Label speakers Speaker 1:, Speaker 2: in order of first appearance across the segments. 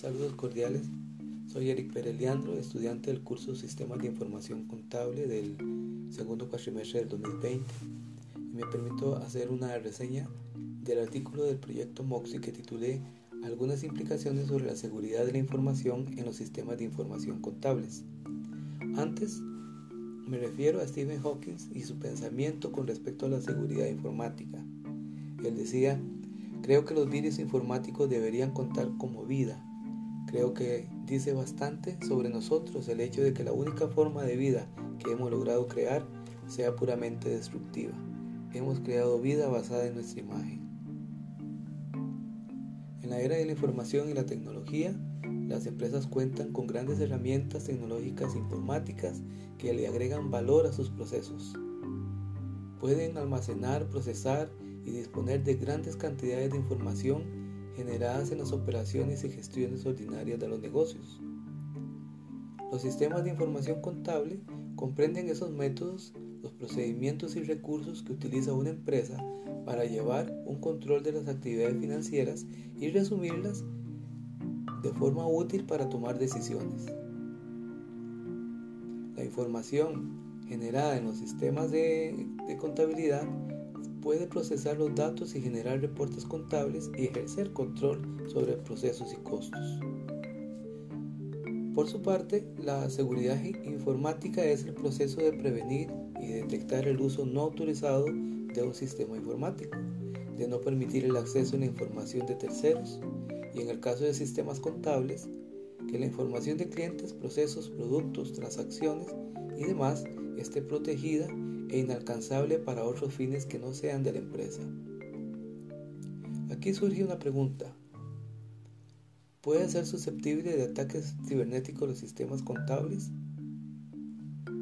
Speaker 1: Saludos cordiales, soy Eric Pereliandro, estudiante del curso Sistemas de Información Contable del segundo cuatrimestre del 2020 y me permito hacer una reseña del artículo del proyecto MOXI que titulé Algunas implicaciones sobre la seguridad de la información en los sistemas de información contables. Antes, me refiero a Stephen Hawking y su pensamiento con respecto a la seguridad informática. Él decía, creo que los virus informáticos deberían contar como vida Creo que dice bastante sobre nosotros el hecho de que la única forma de vida que hemos logrado crear sea puramente destructiva. Hemos creado vida basada en nuestra imagen. En la era de la información y la tecnología, las empresas cuentan con grandes herramientas tecnológicas informáticas que le agregan valor a sus procesos. Pueden almacenar, procesar y disponer de grandes cantidades de información generadas en las operaciones y gestiones ordinarias de los negocios. Los sistemas de información contable comprenden esos métodos, los procedimientos y recursos que utiliza una empresa para llevar un control de las actividades financieras y resumirlas de forma útil para tomar decisiones. La información generada en los sistemas de, de contabilidad puede procesar los datos y generar reportes contables y ejercer control sobre procesos y costos. Por su parte, la seguridad informática es el proceso de prevenir y detectar el uso no autorizado de un sistema informático, de no permitir el acceso a la información de terceros y en el caso de sistemas contables, que la información de clientes, procesos, productos, transacciones y demás esté protegida e inalcanzable para otros fines que no sean de la empresa. Aquí surge una pregunta. ¿Pueden ser susceptibles de ataques cibernéticos los sistemas contables?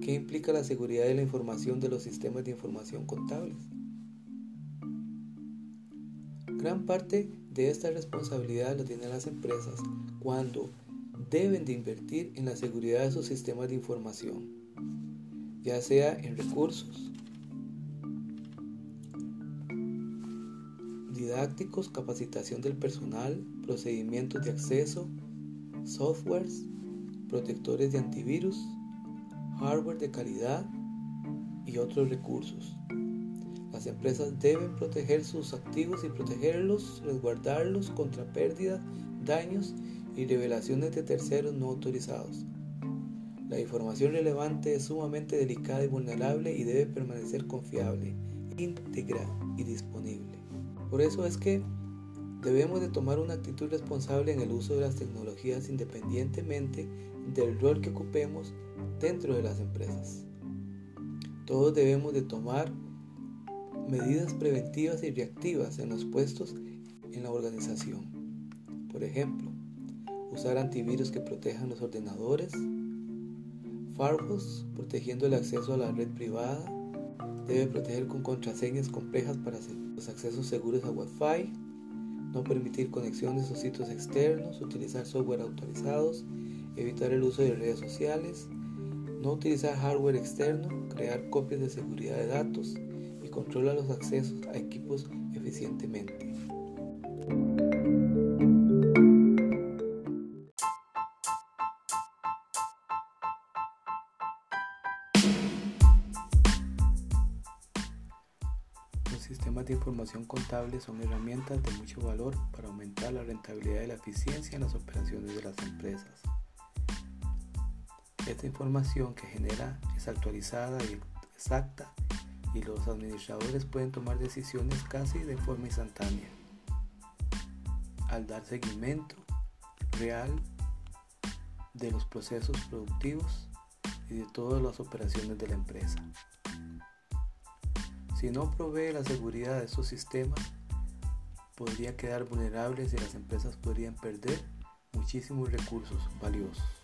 Speaker 1: ¿Qué implica la seguridad de la información de los sistemas de información contables? Gran parte de esta responsabilidad la tienen las empresas cuando deben de invertir en la seguridad de sus sistemas de información ya sea en recursos didácticos, capacitación del personal, procedimientos de acceso, softwares, protectores de antivirus, hardware de calidad y otros recursos. Las empresas deben proteger sus activos y protegerlos, resguardarlos contra pérdidas, daños y revelaciones de terceros no autorizados. La información relevante es sumamente delicada y vulnerable y debe permanecer confiable, íntegra y disponible. Por eso es que debemos de tomar una actitud responsable en el uso de las tecnologías independientemente del rol que ocupemos dentro de las empresas. Todos debemos de tomar medidas preventivas y reactivas en los puestos en la organización. Por ejemplo, usar antivirus que protejan los ordenadores, firewalls, protegiendo el acceso a la red privada. Debe proteger con contraseñas complejas para los accesos seguros a Wi-Fi. No permitir conexiones o sitios externos. Utilizar software autorizados. Evitar el uso de redes sociales. No utilizar hardware externo. Crear copias de seguridad de datos. Y controlar los accesos a equipos eficientemente. sistemas de información contable son herramientas de mucho valor para aumentar la rentabilidad y la eficiencia en las operaciones de las empresas. Esta información que genera es actualizada y exacta y los administradores pueden tomar decisiones casi de forma instantánea al dar seguimiento real de los procesos productivos y de todas las operaciones de la empresa. Si no provee la seguridad de esos sistemas, podría quedar vulnerables y las empresas podrían perder muchísimos recursos valiosos.